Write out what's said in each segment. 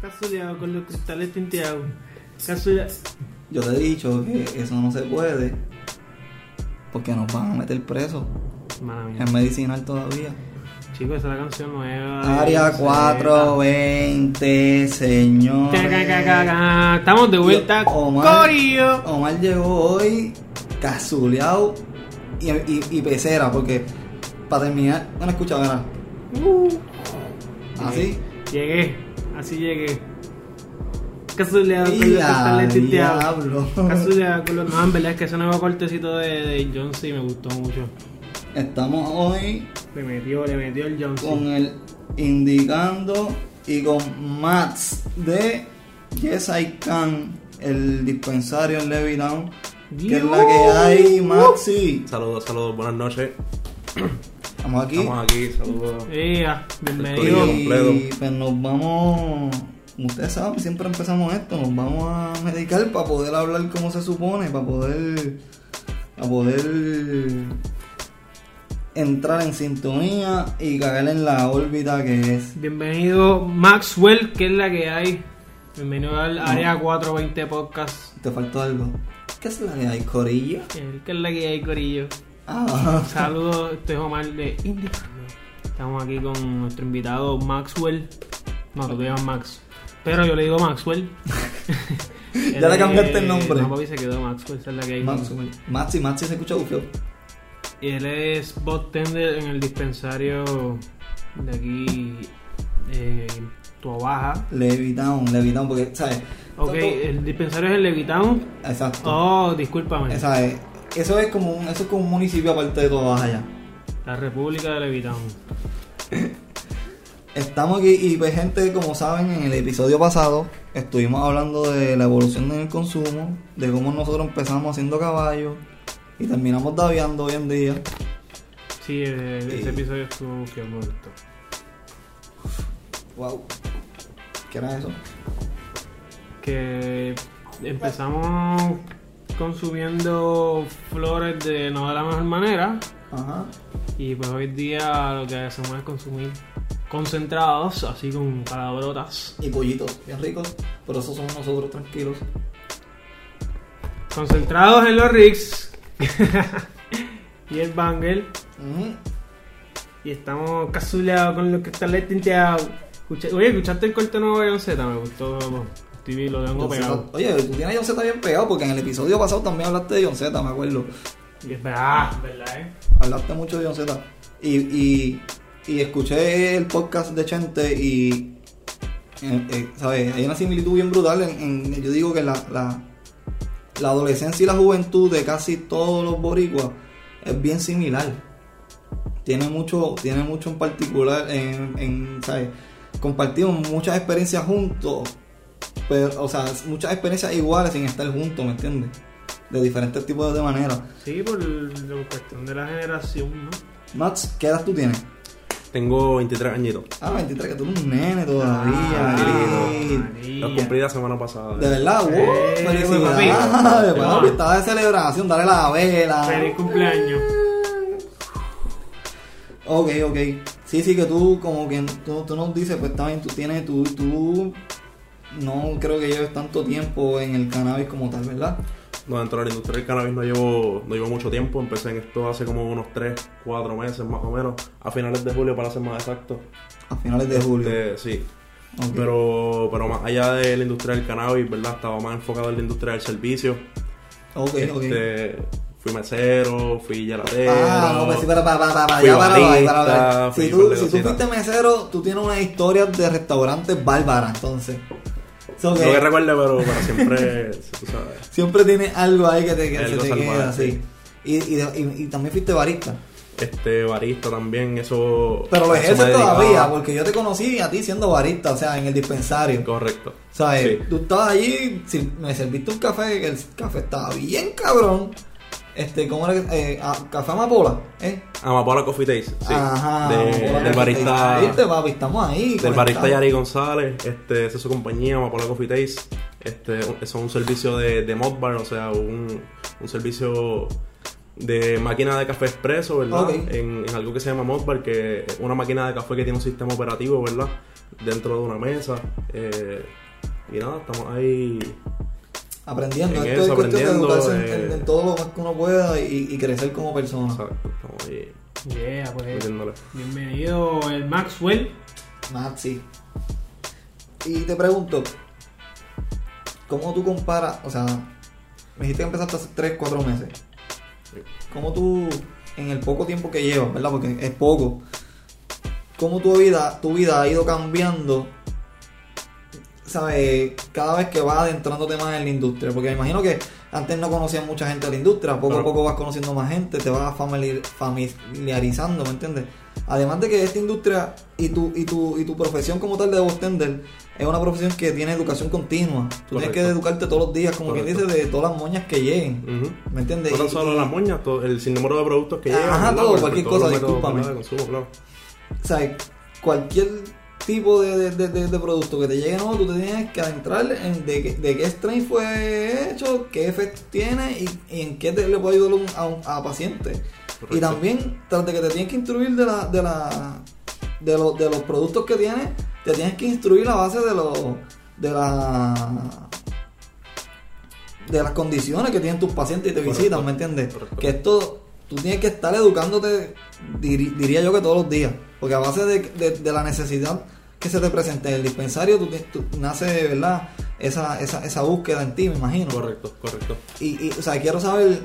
Casuleado con los cristales tinteados. Yo te he dicho que eso no se puede porque nos van a meter presos. Es medicinal todavía. Chicos, esa es la canción nueva. Área Zeta. 420, señor. Estamos de vuelta. Omar, Corillo. Omar llegó hoy cazuleado y, y, y pecera porque para terminar, no escucha nada. Uh. Así. Llegué. Así llegué. Casuleado con tinteados. diablo. Casuleado con los. No, en verdad es que ese nuevo cortecito de, de John C. me gustó mucho. Estamos hoy Le metió, le metió el John C. con el indicando y con Mats de Yes I Can, el dispensario en Levittown. Que es la que hay, Maxi. Saludos, saludos, buenas noches. Estamos aquí. Estamos aquí, saludos. Corillo. bienvenido. completo. Y pues nos vamos, como ustedes saben, siempre empezamos esto, nos vamos a medicar para poder hablar como se supone, para poder, para poder entrar en sintonía y caer en la órbita que es. Bienvenido Maxwell, que es la que hay. Bienvenido al Área 420 Podcast. Te faltó algo. ¿Qué es la que hay, Corilla? El que es la que hay, Corillo. Ah, Saludos, este es Omar de Indicando. Estamos aquí con nuestro invitado Maxwell. No, tú te llamas Max. Pero yo le digo Maxwell. Ya le cambiaste el nombre. No, papi, se quedó Maxwell, esa es la que hay. Maxi, Maxi, Maxi se escucha bufio. Y él es bot tender en el dispensario de aquí, eh, Tua Baja. Levitown, Levitown, porque, ¿sabes? Ok, el dispensario es el Levitown. Exacto. Oh, discúlpame. ¿Sabes? Eso es como un, eso es como un municipio aparte de todo allá. La República de Levitown. Estamos aquí y pues gente, como saben, en el episodio pasado estuvimos hablando de la evolución en el consumo, de cómo nosotros empezamos haciendo caballos y terminamos daviando hoy en día. Sí, eh, ese episodio estuvo que gustó. Wow. ¿Qué era eso? Que empezamos consumiendo flores de no de la mejor manera. Ajá. Y pues hoy día lo que hacemos es consumir concentrados, así con palabrotas. Y pollitos, bien ricos, pero eso somos nosotros tranquilos. Concentrados en los rigs. y el. Ujú. Y estamos casuleados con los cristales tinteados. Escuché- Oye, ¿escuchaste el corte nuevo de Z? Me gustó. TV lo tengo John pegado. Zeta- Oye, tú tienes a John Z bien pegado porque en el episodio pasado también hablaste de John Z, me acuerdo. Y es verdad, verdad, eh. Hablaste mucho de John Z. Y, y, y escuché el podcast de Chente y. eh, eh, ¿Sabes? Hay una similitud bien brutal. En, en- yo digo que la, la, la adolescencia y la juventud de casi todos los boricuas es bien similar. Tiene mucho, tiene mucho en particular en, en, ¿sabes? Compartimos muchas experiencias juntos, pero, o sea, muchas experiencias iguales sin estar juntos, ¿me entiendes? De diferentes tipos de maneras. Sí, por la cuestión de la generación, ¿no? Max, ¿qué edad tú tienes? Tengo 23 añitos. Ah, 23, que tú eres un nene todavía. Ah. Los cumplí la semana pasada. de verdad, wow, Eh, felicidades. papi. Papi, estaba de celebración, dale la vela. Feliz cumpleaños. Ok, ok. Sí, sí, que tú, como que tú, tú nos dices, pues también tú tienes, tú, tú no creo que lleves tanto tiempo en el cannabis como tal, ¿verdad? No, dentro de la industria del cannabis no llevo, no llevo mucho tiempo. Empecé en esto hace como unos 3, 4 meses más o menos. A finales de julio, para ser más exacto. A finales de julio. Este, sí. Ok. Pero, pero más allá de la industria del cannabis, ¿verdad? Estaba más enfocado en la industria del servicio. Ok, ok. Este, fui mesero, fui gelatero. Ah, no, pues sí, para, para, para, para, Fui ya para, para, para, para. barista, Si tú, si tú fuiste mesero, tú tienes una historia de restaurantes bárbaras, entonces. So que No que recuerde, pero, pero siempre, tú sabes. siempre tienes algo ahí que te, que se te queda así. sí. Y, y, y, y también fuiste barista. Este, barista también, eso. Pero lo ejerces todavía, porque yo te conocí a ti siendo barista, o sea, en el dispensario. Correcto. ¿Sabes? Sí. Tú estabas allí, si- me serviste un café, el café estaba bien cabrón. Este, ¿cómo era? Eh, café Amapola, ¿eh? Amapola Coffee Taste, sí. Ajá. De- del Coffee barista. Taste. ¿Viste, papi? Estamos ahí. Del barista Yari González, este, esa es su compañía, Amapola Coffee Taste. Este, es un servicio de, de mod bar, o sea, un, un servicio de máquina de café expreso, ¿verdad? En, en algo que se llama Modbar, que es una máquina de café que tiene un sistema operativo, ¿verdad? Dentro de una mesa. eh, y nada, estamos ahí. Aprendiendo, En esto eso, es cuestión de aprendiendo, educarse en, eh. en- en todo lo más que uno pueda y, y crecer como persona. Exacto, Yeah, pues. metiéndole. Bienvenido el Maxwell. Maxi. Y te pregunto, ¿cómo tú comparas? O sea, me dijiste que empezaste hace 3, 4 meses. ¿Cómo tú, en el poco tiempo que llevas, ¿verdad? Porque es poco, ¿cómo tu vida, tu vida ha ido cambiando? ¿Sabes? Cada vez que vas adentrándote más en la industria. Porque me imagino que antes no conocías mucha gente de la industria, poco a poco vas conociendo más gente, te vas familiar- familiarizando, ¿me entiendes? Además de que esta industria y tu, y tu, y tu profesión como tal de bartender es una profesión que tiene educación continua. Tú tienes que educarte todos los días, como quien dice, de todas las moñas que lleguen. ¿Me entiendes? No tan solo las moñas, todo, el sinnúmero de productos que Ajá, llegan. ¿verdad? todo, cualquier cosa, discúlpame. consumo, claro. O sea, cualquier tipo de, de, de- de- producto que te llegue nuevo, tú te tienes que adentrar en de, qué- de qué strain fue hecho, qué efecto tiene y, y en qué te, le puede ayudar un- a, un a paciente. Correcto. Y también, tras de que te tienes que instruir de la, de la de, los de los productos que tienes, te tienes que instruir a base de los de la de las condiciones que tienen tus pacientes y te Correcto. visitan, ¿me entiendes? Correcto. Que esto tú tienes que estar educándote, diría yo que todos los días, porque a base de, de- de la necesidad que se te presente en el dispensario, tú, tú- nace, ¿verdad? Esa, esa, esa búsqueda en ti, me imagino. Correcto, correcto. Y, y, o sea, quiero saber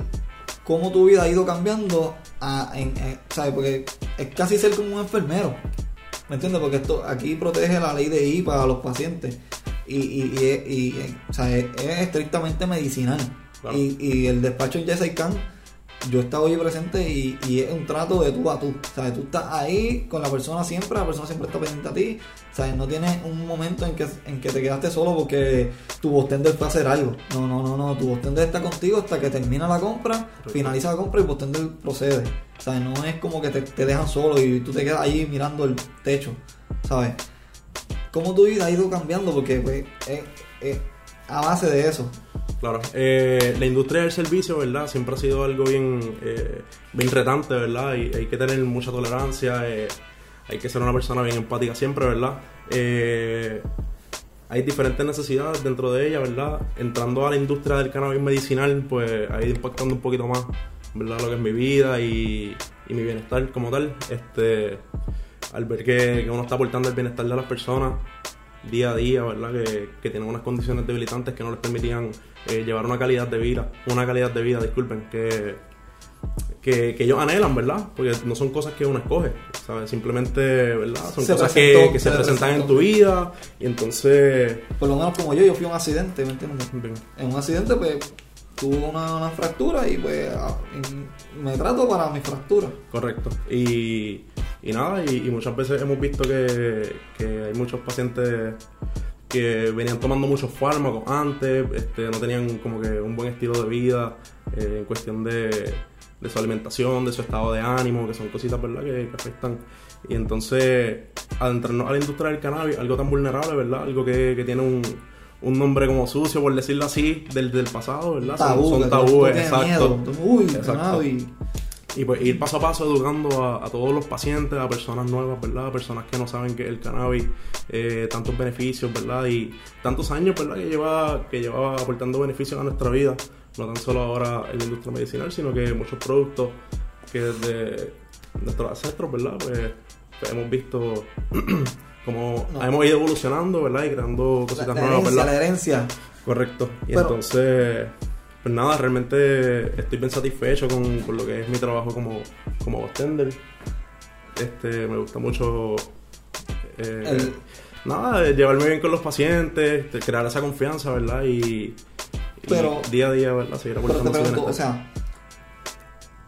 cómo tu vida ha ido cambiando, a, en, en- ¿sabes? Porque es casi ser como un enfermero, ¿me entiendes? Porque esto aquí protege la ley de IPA a los pacientes y, y, y, y, o sea, es, es estrictamente medicinal. Claro. Y, y el despacho en Yes Yo estaba allí presente y, y es un trato de tú a tú. ¿sabes? Tú estás ahí con la persona siempre, la persona siempre está pendiente a ti. ¿sabes? No tienes un momento en que, en que te quedaste solo porque tu bostender fue a hacer algo. No, no, no, no. Tu bostender está contigo hasta que termina la compra, finaliza la compra y el bostender procede. ¿sabes? No es como que te, te dejan solo y tú te quedas ahí mirando el techo. ¿Sabes? ¿Cómo tu vida ha ido cambiando? Porque pues, es, es a base de eso. Claro, eh, la industria del servicio, ¿verdad? Siempre ha sido algo bien, eh, bien retante, ¿verdad? Y hay que tener mucha tolerancia, eh, hay que ser una persona bien empática siempre, ¿verdad? Eh, hay diferentes necesidades dentro de ella, ¿verdad? Entrando a la industria del cannabis medicinal, pues ha ido impactando un poquito más, ¿verdad? Lo que es mi vida y, mi bienestar como tal. Este, al ver que, que uno está aportando el bienestar de las personas día a día, ¿verdad? Que, que tienen unas condiciones debilitantes que no les permitían eh, llevar una calidad de vida, una calidad de vida, disculpen, que, que, que ellos anhelan, ¿verdad? Porque no son cosas que uno escoge, ¿sabes? Simplemente, ¿verdad? Son Se cosas presentó, que, que se se presentan en tu vida y entonces... Por lo menos como yo, yo fui a un accidente, ¿me entiendes? bien, En un accidente, pues, tuve una, fractura y pues y me trato para mi fractura. Correcto. Y, y nada, y, muchas veces hemos visto que, que hay muchos pacientes que venían tomando muchos fármacos antes, este, no tenían como que un buen estilo de vida eh, en cuestión de, de su alimentación, de su estado de ánimo, que son cositas, ¿verdad?, que, afectan. Y entonces, adentrarnos a la industria del cannabis, algo tan vulnerable, ¿verdad?, algo que tiene un, un nombre como sucio, por decirlo así, del, del pasado, ¿verdad? Son- Tabú, son, tabúes, exacto. miedo. Uy, Exacto. cannabis. Y pues ir paso a paso educando a, a todos los pacientes, a personas nuevas, ¿verdad? A personas que no saben que el cannabis, eh, tantos beneficios, ¿verdad? Y tantos años, ¿verdad? Que lleva, que lleva aportando beneficios a nuestra vida, no tan solo ahora en la industria medicinal, sino que muchos productos que desde nuestros ancestros, ¿verdad? Pues, pues hemos visto como No. hemos ido evolucionando, ¿verdad? Y creando La, cositas la nuevas, herencia, ¿verdad? la herencia. Correcto. Y Pero- entonces, pues nada, realmente estoy bien satisfecho con, con lo que es mi trabajo como, como bartender. Este, me gusta mucho eh, El- nada, llevarme bien con los pacientes, este, crear esa confianza, ¿verdad? Y, y Pero- día a día, ¿verdad? Seguir Pero te pregunto, o sea,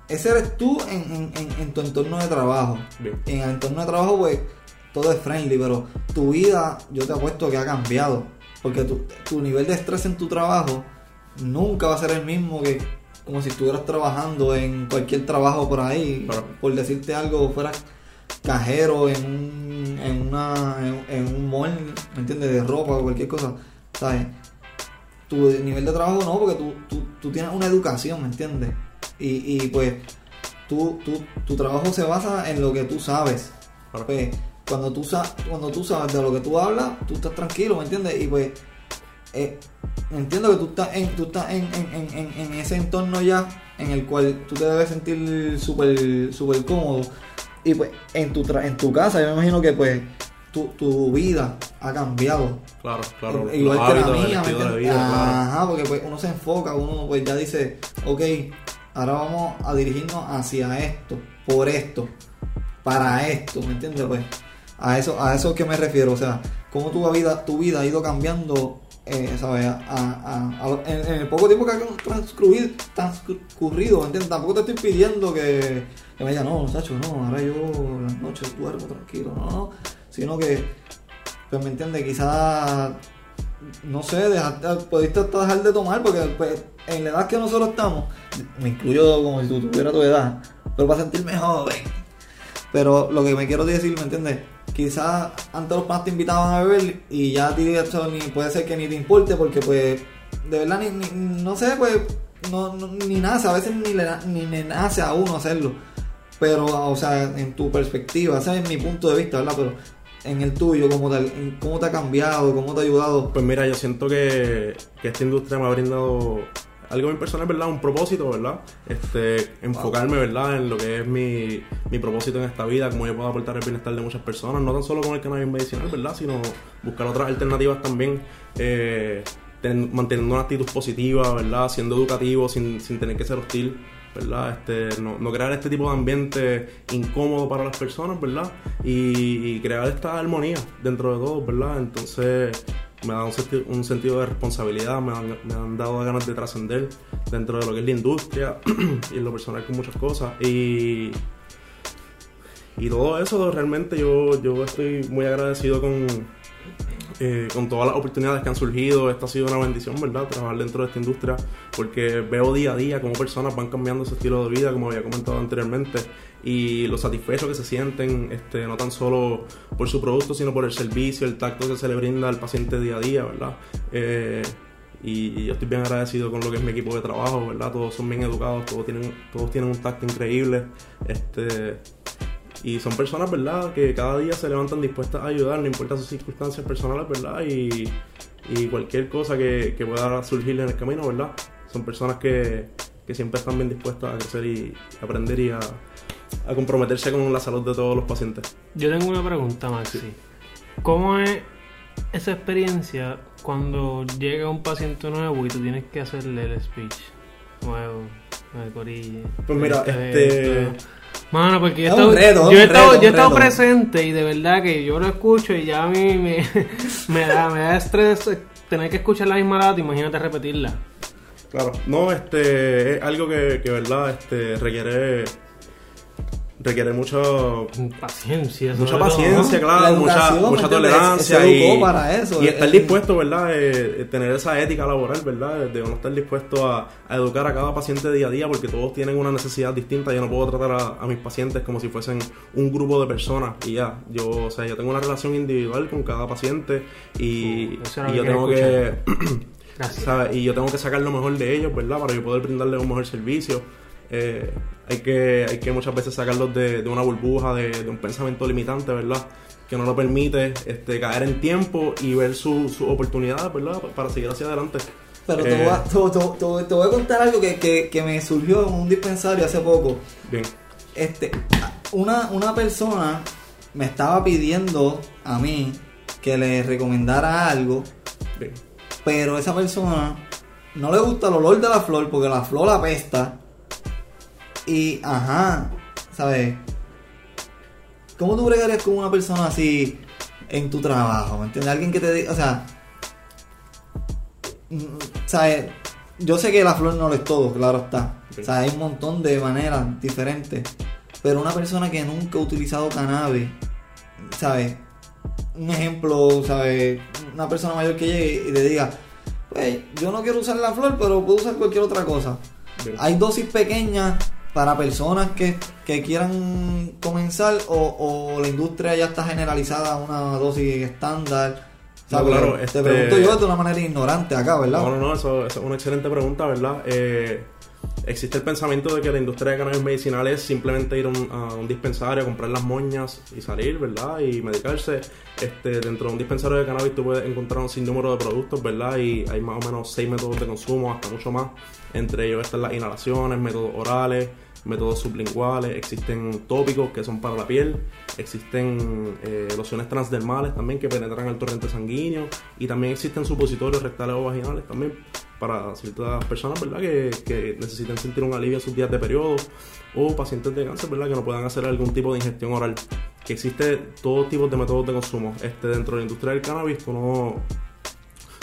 ese eres tú en, en- en- en tu entorno de trabajo. Bien. En el entorno de trabajo, pues, todo es friendly, pero tu vida, yo te apuesto que ha cambiado. Porque tu, tu nivel de estrés en tu trabajo nunca va a ser el mismo que como si estuvieras trabajando en cualquier trabajo por ahí. Claro. Por decirte algo, fueras cajero en un, en, una, en, en un mall, ¿me entiendes? De ropa o cualquier cosa, ¿sabes? Tu nivel de trabajo no, porque tú, tú, tú tienes una educación, ¿me entiendes? Y, y pues tú, tú, tu trabajo se basa en lo que tú sabes. Claro. Pues cuando tú, sa- cuando tú sabes de lo que tú hablas, tú estás tranquilo, ¿me entiendes? Y pues eh, entiendo que tú estás en, tú estás en, en, en, ese entorno ya en el cual tú te debes sentir súper súper cómodo. Y pues en tu, tra- en tu casa, yo me imagino que pues tu, tu vida ha cambiado. Claro, claro. Igual que la mía, ¿me entiendes? vida, claro. Ajá, porque pues uno se enfoca, uno pues ya dice, ok, ahora vamos a dirigirnos hacia esto, por esto, para esto, ¿me entiendes? Pues a eso, a eso que me refiero, o sea, cómo tu vida, tu vida ha ido cambiando, eh, ¿sabes? A, a- en, el poco tiempo que ha transcurrido, transcurrido, ¿me entiendes? Tampoco te estoy pidiendo que, que me digas, no, muchacho, no, ahora yo las noches duermo tranquilo, no, no, sino que, pues me entiendes, quizás no sé, dejaste, pudiste hasta dejar de tomar porque pues, en la edad que nosotros estamos, me incluyo como si tú tuvieras tu edad, pero para sentirme joven. Pero lo que me quiero decir, ¿me entiendes? Quizás antes los padres te invitaban a beber y ya a ti eso ni puede ser que ni te importe porque pues de verdad ni, ni- no sé, pues no, no- ni nace, a veces ni le, ni le nace a uno hacerlo. Pero, o sea, en tu perspectiva, ese es mi punto de vista, ¿verdad? Pero en el tuyo, ¿cómo te, cómo te ha cambiado, cómo te ha ayudado? Pues mira, yo siento que, que esta industria me ha brindado algo bien personal, ¿verdad? Un propósito, ¿verdad? Este, enfocarme, ¿verdad? En lo que es mi, mi propósito en esta vida, cómo yo puedo aportar el bienestar de muchas personas, no tan solo con el cannabis medicinal, ¿verdad? Sino buscar otras alternativas también, eh, ten- manteniendo una actitud positiva, ¿verdad? Siendo educativo sin, sin tener que ser hostil. ¿verdad? Este, no, no crear este tipo de ambiente incómodo para las personas, ¿verdad? Y, y crear esta armonía dentro de todo, ¿verdad? Entonces me da un, senti- un sentido de responsabilidad, me han, me han dado ganas de trascender dentro de lo que es la industria y en lo personal con muchas cosas. Y, y todo eso realmente yo, yo estoy muy agradecido con, eh, con todas las oportunidades que han surgido. Esta ha sido una bendición, ¿verdad? Trabajar dentro de esta industria porque veo día a día cómo personas van cambiando su estilo de vida, como había comentado anteriormente, y lo satisfechos que se sienten, este, no tan solo por su producto, sino por el servicio, el tacto que se le brinda al paciente día a día, ¿verdad? Eh, y, y yo estoy bien agradecido con lo que es mi equipo de trabajo, ¿verdad? Todos son bien educados, todos tienen, todos tienen un tacto increíble. Este, y son personas, ¿verdad?, que cada día se levantan dispuestas a ayudar, no importa sus circunstancias personales, ¿verdad? Y, y cualquier cosa que, que pueda surgir en el camino, ¿verdad? Son personas que, que siempre están bien dispuestas a crecer y aprender y a, a comprometerse con la salud de todos los pacientes. Yo tengo una pregunta, Maxi. ¿Cómo es esa experiencia cuando llega un paciente nuevo y tú tienes que hacerle el speech nuevo, el corille? Pues mira, este- esto? Mano, porque yo he Es estado, un reto, yo he un estado, reto, yo he estado reto. presente y de verdad que yo lo escucho y ya a mí me, me, da, me da estrés tener que escuchar la misma data, imagínate repetirla. Claro, no, este, es algo que, que verdad, este, requiere, requiere mucho, Paciencia. mucha todo, paciencia, ¿no? claro, La mucha, mucha tolerancia y, para eso, y es- estar es- dispuesto, ¿verdad? Eh, tener esa ética laboral, ¿verdad? De uno estar dispuesto a, a educar a cada paciente día a día porque todos tienen una necesidad distinta. Yo no puedo tratar a, a mis pacientes como si fuesen un grupo de personas y ya. Yo, o sea, yo tengo una relación individual con cada paciente y, Uh, lo yo que tengo que. ¿sabes? Y yo tengo que sacar lo mejor de ellos, ¿verdad? Para yo poder brindarles un mejor servicio. Eh, hay, que, hay que muchas veces sacarlos de, de una burbuja, de, de un pensamiento limitante, ¿verdad? Que no lo permite este, caer en tiempo y ver sus su oportunidades, ¿verdad? Para seguir hacia adelante. Pero te, Eh, voy a, te, te- te- te voy a contar algo que, que- que me surgió en un dispensario hace poco. Bien. Este, una, una persona me estaba pidiendo a mí que le recomendara algo, Bien. pero esa persona no le gusta el olor de la flor porque la flor apesta. Y, ajá, ¿sabes? ¿Cómo tú bregarías con una persona así en tu trabajo? ¿Me entiendes? Alguien que te diga, o sea, mm, ¿sabes? Yo sé que la flor no lo es todo, claro está. O sea, hay un montón de maneras diferentes. Pero una persona que nunca ha utilizado cannabis, ¿sabes? Un ejemplo, ¿sabes? Una persona mayor que llegue y le diga, pues yo no quiero usar la flor, pero puedo usar cualquier otra cosa. Hay dosis pequeñas para personas que, que quieran comenzar o, o la industria ya está generalizada a una dosis estándar. O sea, No, claro, te este- pregunto yo de una manera ignorante acá, ¿verdad? No, no, no, eso, eso es una excelente pregunta, ¿verdad? Eh, existe el pensamiento de que la industria de cannabis medicinal es simplemente ir a un, a un dispensario, comprar las moñas y salir, ¿verdad? Y medicarse. Este, dentro de un dispensario de cannabis tú puedes encontrar un sinnúmero de productos, ¿verdad? Y hay más o menos seis métodos de consumo, hasta mucho más. Entre ellos están las inhalaciones, métodos orales, métodos sublinguales, existen tópicos que son para la piel, existen eh, lociones transdermales también que penetran el torrente sanguíneo y también existen supositorios rectales o vaginales también para ciertas personas ¿verdad? Que, que necesiten sentir un alivio en sus días de periodo o pacientes de cáncer ¿verdad? que no puedan hacer algún tipo de ingestión oral. Que existe todo tipo de métodos de consumo. Este, dentro de la industria del cannabis uno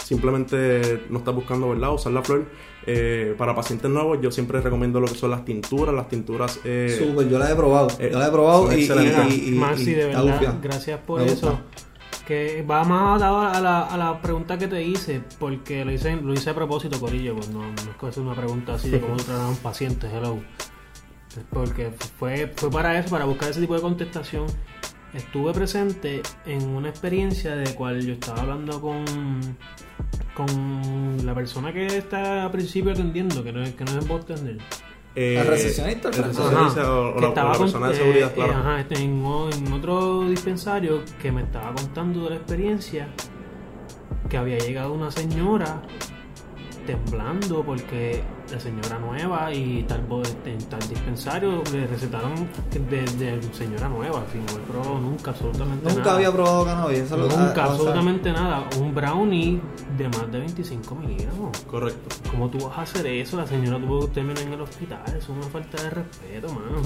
simplemente no está buscando ¿verdad? usar la flor eh, para pacientes nuevos, yo siempre recomiendo lo que son las tinturas. Las tinturas. Eh, Súper, yo las he probado. eh, yo las he probado y, y, y, Maxi, y de verdad, gracias por Me eso. gusta. Que va más dado a la, a la pregunta que te hice, porque lo hice, lo hice a propósito, Corillo, pues no, no es una pregunta así de cómo tratar a un paciente, hello. Porque fue, fue para eso, para buscar ese tipo de contestación. Estuve presente en una experiencia de cual yo estaba hablando con, con la persona que está a principio atendiendo, que no es, que no es bartender. eh, ¿El recepcionista? el Ajá. recepcionista o, o que la, o estaba la con- persona de eh, seguridad, eh, claro. ajá, este, en otro dispensario que me estaba contando de la experiencia que había llegado una señora temblando porque la señora nueva y tal, en tal dispensario le recetaron de, de señora nueva, sin haber probado nunca absolutamente Nunca nada. había probado cannabis. Eso lo- Nunca, o sea, absolutamente nada. Un brownie de más de 25 miligramos. Correcto. ¿Cómo tú vas a hacer eso? La señora tuvo que terminar en el hospital. Eso es una falta de respeto, mano.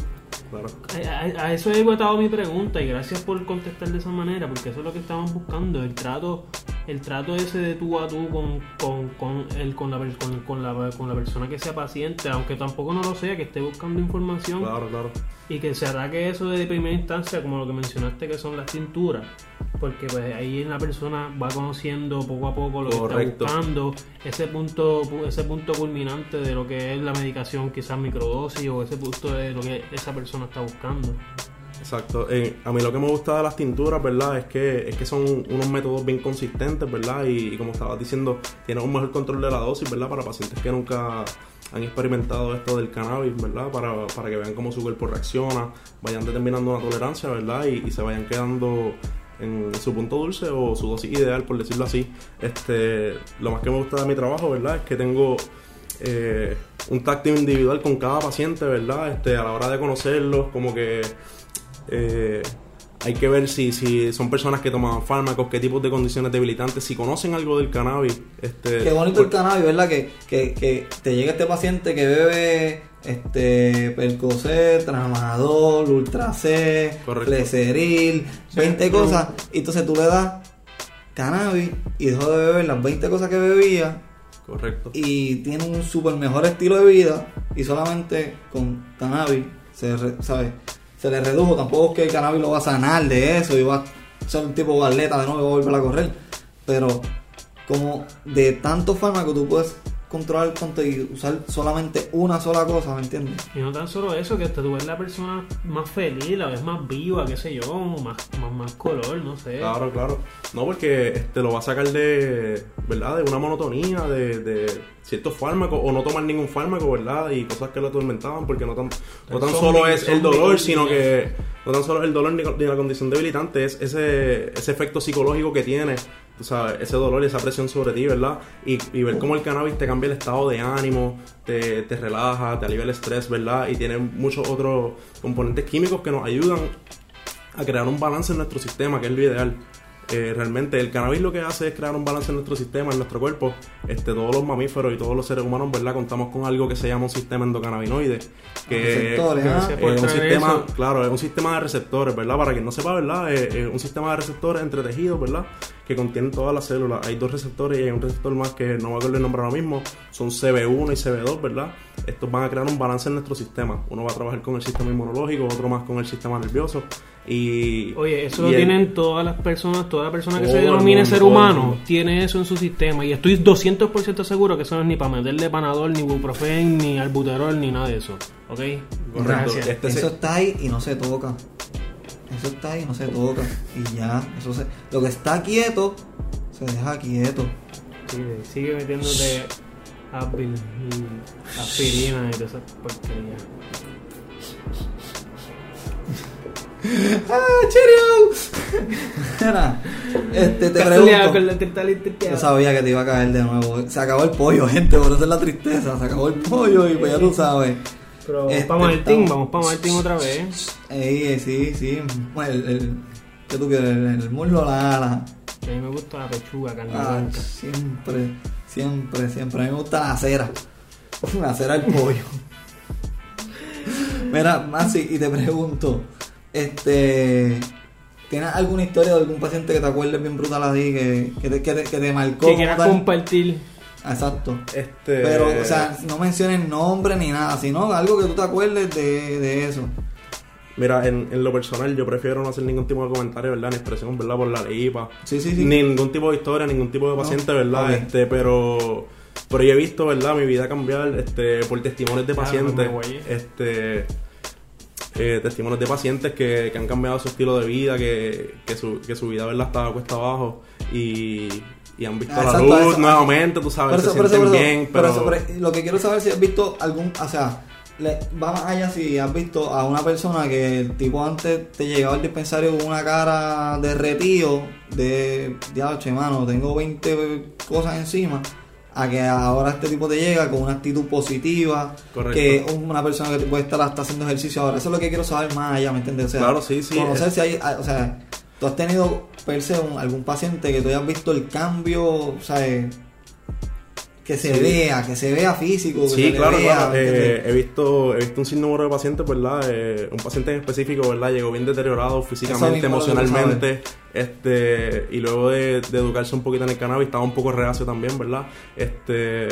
Claro. A, a- a eso he botado mi pregunta y gracias por contestar de esa manera, porque eso es lo que estamos buscando, el trato, el trato ese de tú a tú con, con, con, el, con, la, con la, con la persona que sea paciente, aunque tampoco no lo sea, que esté buscando información Claro, claro. y que se ataque eso de primera instancia, como lo que mencionaste que son las tinturas, porque pues ahí la persona va conociendo poco a poco lo Correcto. que está buscando, ese punto, ese punto culminante de lo que es la medicación, quizás microdosis o ese punto de lo que esa persona está buscando. Exacto. Eh, a mí lo que me gusta de las tinturas, ¿verdad? Es que, es que son unos métodos bien consistentes, ¿verdad? Y, y como estabas diciendo, tienen un mejor control de la dosis, ¿verdad? Para pacientes que nunca han experimentado esto del cannabis, ¿verdad? Para, para que vean cómo su cuerpo reacciona, vayan determinando una tolerancia, ¿verdad? Y, y se vayan quedando en su punto dulce o su dosis ideal, por decirlo así. Este, lo más que me gusta de mi trabajo, ¿verdad? Es que tengo eh, un tacto individual con cada paciente, ¿verdad? Este, a la hora de conocerlos, como que eh, hay que ver si, si son personas que toman fármacos, qué tipos de condiciones debilitantes, si conocen algo del cannabis. Este, Qué bonito el cannabis, ¿verdad? Que, que, que te llega este paciente que bebe este Percocet, Tramadol, Ultra C. Glyceril, 20 cosas. Y entonces tú le das cannabis y dejó de beber las 20 cosas que bebía Correcto. y tiene un súper mejor estilo de vida y solamente con cannabis se, re- ¿sabes? se le redujo. Tampoco es que el cannabis lo va a sanar de eso y va a ser un tipo de atleta de nuevo y va a volver a correr. Pero como de tantos fármacos tú puedes controlar el contenido y usar solamente una sola cosa, ¿me entiendes? Y no tan solo eso, que hasta tú ves la persona más feliz, la ves más viva, qué sé yo, más, más, más color, no sé. Claro, claro. No, porque este lo va a sacar de, ¿verdad? De una monotonía, de, de ciertos fármacos, o no tomar ningún fármaco, ¿verdad? Y cosas que lo atormentaban, porque no tan, no tan solo es el dolor, sino que no tan solo el dolor ni, ni la condición debilitante, es ese, ese efecto psicológico que tiene, tú sabes, ese dolor y esa presión sobre ti, ¿verdad? Y, y ver cómo el cannabis te cambia el estado de ánimo, te, te relaja, te alivia el estrés, ¿verdad? Y tiene muchos otros componentes químicos que nos ayudan a crear un balance en nuestro sistema, que es lo ideal. Eh, realmente el cannabis lo que hace es crear un balance en nuestro sistema, en nuestro cuerpo. Este, todos los mamíferos y todos los seres humanos, ¿verdad? Contamos con algo que se llama un sistema endocannabinoide. Que Receptores, que es un sistema, eso. claro, es un sistema de receptores, ¿verdad? Para quien no sepa, ¿verdad? Es, es un sistema de receptores entre tejidos, ¿verdad? Que contienen todas las células. Hay dos receptores y hay un receptor más que no me acuerdo el nombre ahora mismo. Son CB1 y CB2, ¿verdad? Estos van a crear un balance en nuestro sistema. Uno va a trabajar con el sistema inmunológico, otro más con el sistema nervioso. Y, Oye, eso y lo el- tienen todas las personas, toda persona que se denomine mundo, ser humano, tiene eso en su sistema. Y estoy 200% seguro que eso no es ni para meterle panadol, ni ibuprofen, ni albuterol, ni nada de eso. ¿Ok? Correcto. Gracias. Este eso se- está ahí y no se toca. Eso está ahí no se toca. Y ya, eso se, lo que está quieto, se deja quieto. Sigue, sigue metiéndote Advil y aspirina y todas esas porquerías. ¡Ah, Cheerio! Este, te pregunto. Yo sabía que te iba a caer de nuevo. Se acabó el pollo, gente, por eso es la tristeza. Se acabó el pollo y pues ya tú sabes. Pero Este, para Martín, estamos- vamos para Martín otra vez. Ey, sí, sí. Bueno, el, el, ¿qué tú quieres? El, el muslo, la ala. A mí me gusta la pechuga, carne Ah, blanca. siempre, siempre, siempre. A mí me gusta la cera. La cera del pollo. Mira, Masi, y te pregunto, este, ¿tienes alguna historia de algún paciente que te acuerdes bien brutal así, que, que, te, que, te, que te marcó? Que quieras tal? compartir. Exacto. Este, Pero, o sea, no menciones nombre ni nada, sino algo que tú te acuerdes de, de eso. Mira, en, en lo personal yo prefiero no hacer ningún tipo de comentario, ¿verdad? Ni expresión, ¿verdad? Por la leípa. Sí, sí, sí. Ni ningún tipo de historia, ningún tipo de paciente, ¿verdad? Este, pero... Pero yo he visto, ¿verdad? Mi vida cambiar este, por testimonios de pacientes. este... eh, testimonios de pacientes que, que han cambiado su estilo de vida, que, que, su, que su vida, ¿verdad? Estaba cuesta abajo y, y han visto Ah, la exacto, luz nuevamente, tú sabes, Por eso, se por eso, sienten por eso, bien, pero... eso, por eso, lo que quiero saber es si has visto algún, o sea, le- va más allá si has visto a una persona que el tipo antes te llegaba al dispensario con una cara derretido de, ya, che, mano, tengo 20 cosas encima, a que ahora este tipo te llega con una actitud positiva, Correcto. que una persona que puede estar hasta haciendo ejercicio ahora, eso es lo que quiero saber más allá, ¿me entiendes? O sea, Claro, sí, sí, Conocer es- si hay, o sea, tú has tenido, per se, un- algún paciente que tú hayas visto el cambio, o sea, que se Sí. vea, que se vea físico, que se Sí, le claro, vea, claro. ¿me Eh, he visto he visto un sinnúmero de pacientes, ¿verdad? Eh, un paciente en específico, ¿verdad? Llegó bien deteriorado físicamente, emocionalmente. Este, y luego de, de educarse un poquito en el cannabis, estaba un poco reacio también, ¿verdad? Este,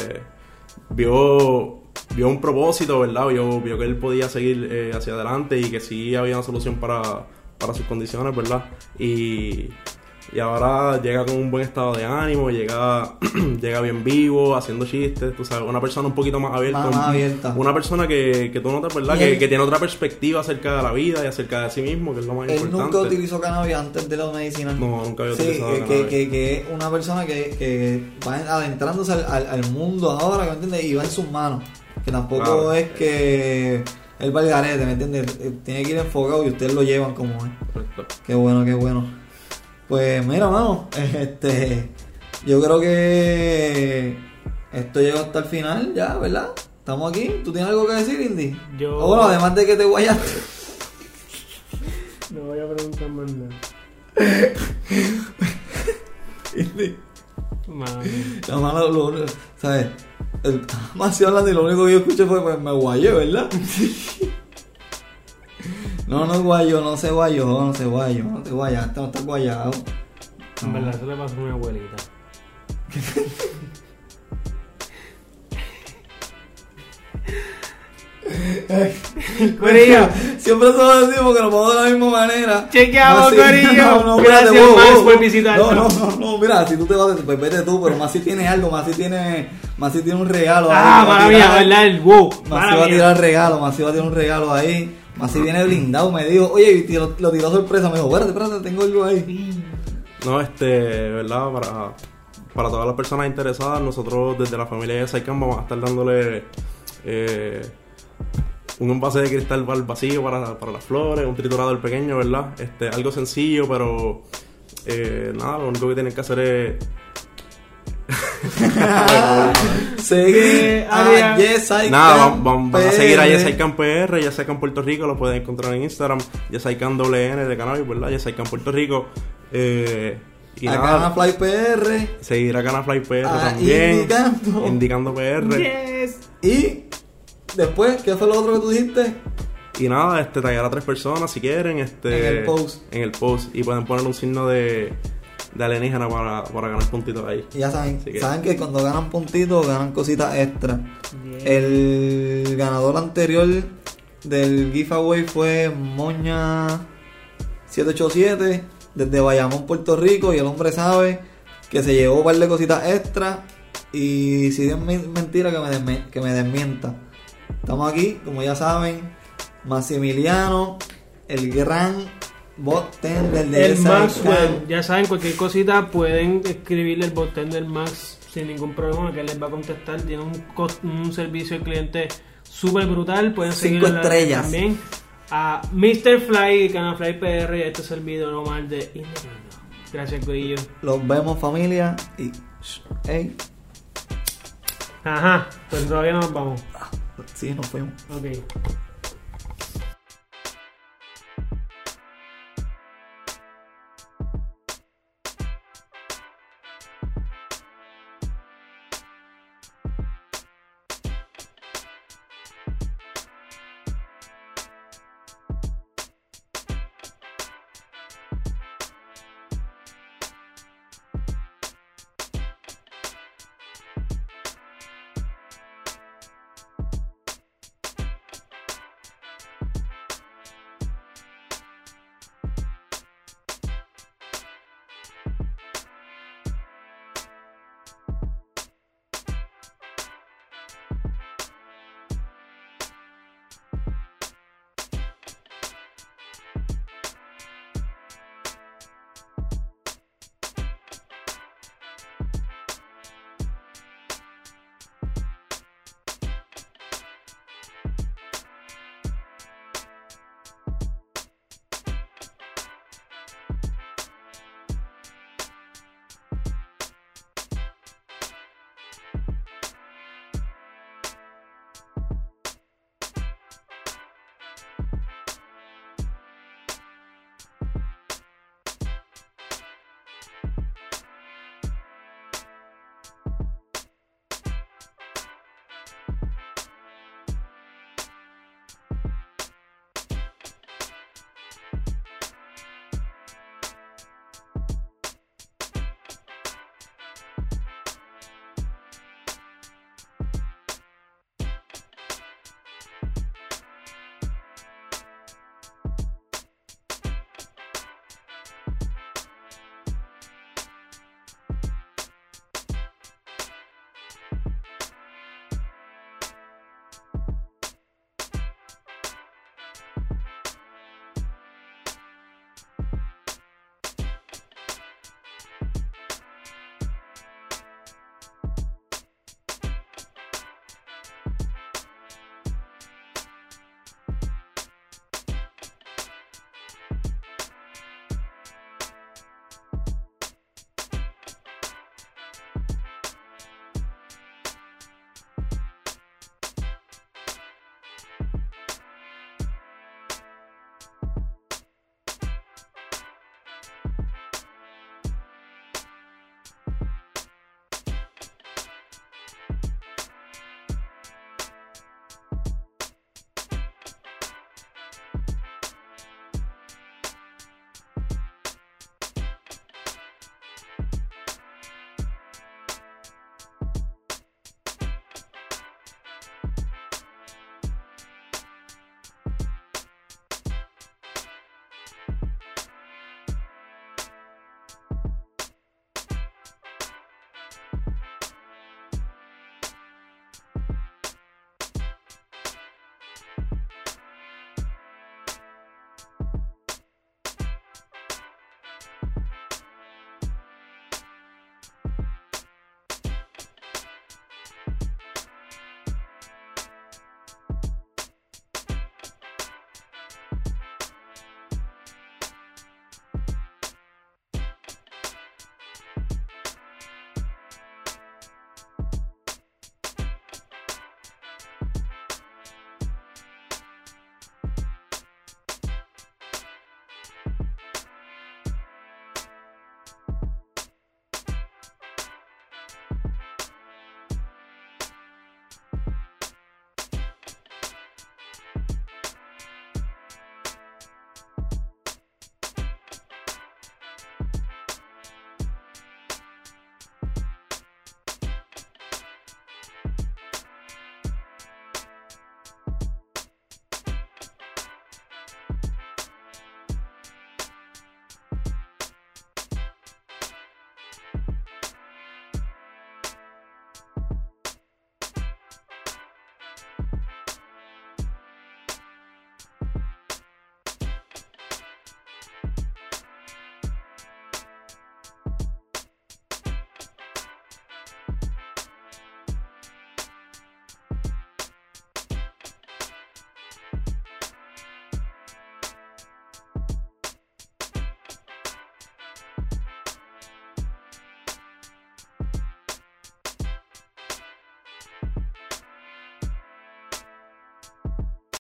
vio, vio un propósito, ¿verdad? Vio, vio que él podía seguir eh, hacia adelante y que sí había una solución para, para sus condiciones, ¿verdad? Y, y ahora llega con un buen estado de ánimo, llega, llega bien vivo, haciendo chistes, tú sabes, una persona un poquito más abierta. Más- un- abierta. Una persona que, que tú notas, ¿verdad? Que, él- que tiene otra perspectiva acerca de la vida y acerca de sí mismo, que es lo más Él importante. nunca utilizó cannabis antes de la medicina. No, nunca había Sí, utilizado que, cannabis. que, que, que es una persona que, que va adentrándose al, al- al mundo ahora, ¿me entiendes? Y va en sus manos. Que tampoco Claro. es que él va al garete, ¿me entiendes? Eh, Tiene que ir enfocado y ustedes lo llevan como es. Qué bueno, qué bueno. Pues mira, mano, este, yo creo que esto llegó hasta el final ya, ¿verdad? Estamos aquí. ¿Tú tienes algo que decir, Indy? Yo- O bueno, además de que te guayaste. No voy a preguntar más nada. Indy. Mami. La mano, lo, lo- ¿sabes? Más si hablando y lo único que yo escuché fue, pues me guayé, ¿verdad? no, no guayo, no se guayó, no se guayo, no te guayaste, no estás guayado. En verdad, eso le pasó a mi abuelita. Corillo. Siempre se lo decimos que nos vamos de la misma manera. Chequeamos, Corillo. espérate, Gracias, wow, Max, wow. por visitarnos. No, no, no, no, mira, si tú te vas, pues vete tú, pero más si tiene algo, más si tiene, más si tiene un regalo. Ah, ahí, va a mala mía, tirar. ¿verdad? El wow. Más si va a tirar regalo, más si va a tirar un regalo ahí. Más si viene blindado, me dijo, oye, y tiro- lo tiró sorpresa, me dijo, espérate, espérate, tengo algo ahí. No, este, ¿verdad? Para, para todas las personas interesadas, nosotros desde la familia de Saikan vamos a estar dándole eh, un envase de cristal al vacío para, para las flores, un triturador pequeño, ¿verdad? Este, algo sencillo, pero eh, nada, lo único que tienen que hacer es Seguir a. Yes I Nada, Can vamos, vamos- van a seguir a PR. Yesaican PR, Yesaican Puerto Rico, lo pueden encontrar en Instagram, Yesaican WN de Cannabis, ¿verdad? Yesaican Puerto Rico. Eh, y a nada, Canafly PR. seguir a Canafly PR Ah, también, indicando. indicando PR. Yes. Y después, ¿qué fue lo otro que tú dijiste? Y nada, este, taggear a tres personas si quieren, este, En el post. en el post, y pueden poner un signo de, de alienígena para, para ganar puntitos ahí. Y ya saben, que- saben que cuando ganan puntitos ganan cositas extra. El ganador anterior del giveaway fue Moña 787 desde Bayamón, Puerto Rico. Y el hombre sabe que se llevó un par de cositas extra. Y si es men- mentira, que me, que me desmienta. Estamos aquí, como ya saben, Maximiliano, el gran bot tender de El Maxwell. Can. Ya saben, cualquier cosita pueden escribirle el botón del Max sin ningún problema que él les va a contestar. Tiene un, un servicio al cliente súper brutal. Pueden redes estrellas. también. A Mr. Fly, Canal Fly PR. Este es el video normal de. Gracias, Corillo. Los vemos familia y... Hey, Ajá, pues todavía no nos vamos. Sí, nos fuimos. Ok.